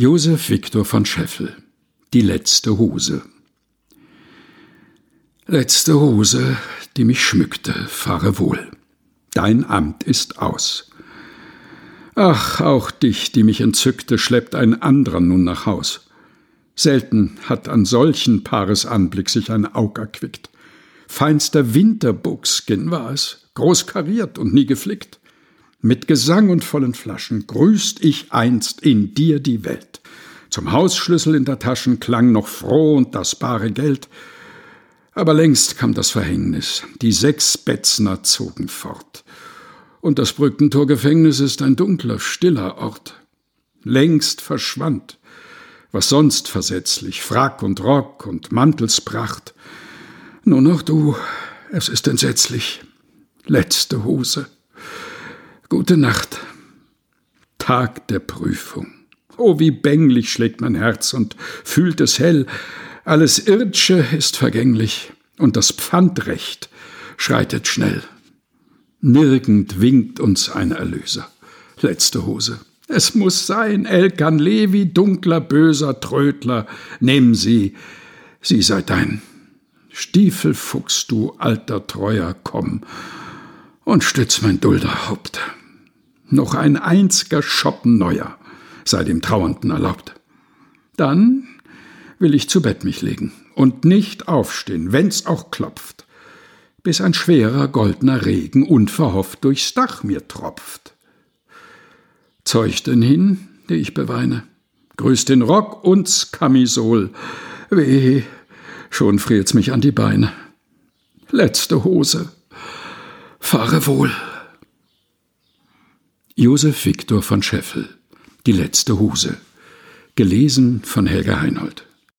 Josef Viktor von Scheffel Die letzte Hose Letzte Hose, die mich schmückte, fahre wohl. Dein Amt ist aus. Ach, auch dich, die mich entzückte, schleppt ein anderer nun nach Haus. Selten hat an solchen Paaresanblick sich ein Aug erquickt. Feinster Winterbuchskin war es, groß kariert und nie geflickt. Mit Gesang und vollen Flaschen grüßt ich einst in dir die Welt. Zum Hausschlüssel in der Taschen klang noch froh und das bare Geld. Aber längst kam das Verhängnis, die sechs Betzner zogen fort. Und das Brückentorgefängnis ist ein dunkler, stiller Ort. Längst verschwand, was sonst versetzlich, Frack und Rock und Mantelspracht. Nur noch du, es ist entsetzlich. Letzte Hose. Gute Nacht. Tag der Prüfung. Oh, wie bänglich schlägt mein Herz und fühlt es hell. Alles Irdsche ist vergänglich und das Pfandrecht schreitet schnell. Nirgend winkt uns ein Erlöser. Letzte Hose. Es muss sein, Elkan Levi, dunkler, böser Trödler. Nimm sie, sie sei dein. Stiefelfuchs, du alter Treuer, komm und stütz mein Dulderhaupt. Noch ein einziger Schoppen neuer sei dem Trauernden erlaubt. Dann will ich zu Bett mich legen und nicht aufstehen, wenn's auch klopft, bis ein schwerer goldener Regen unverhofft durchs Dach mir tropft. Zeug denn hin, die ich beweine, grüß den Rock und's Kamisol, weh, schon friert's mich an die Beine. Letzte Hose, fahre wohl. Josef Viktor von Scheffel Die letzte Huse. Gelesen von Helga Heinold.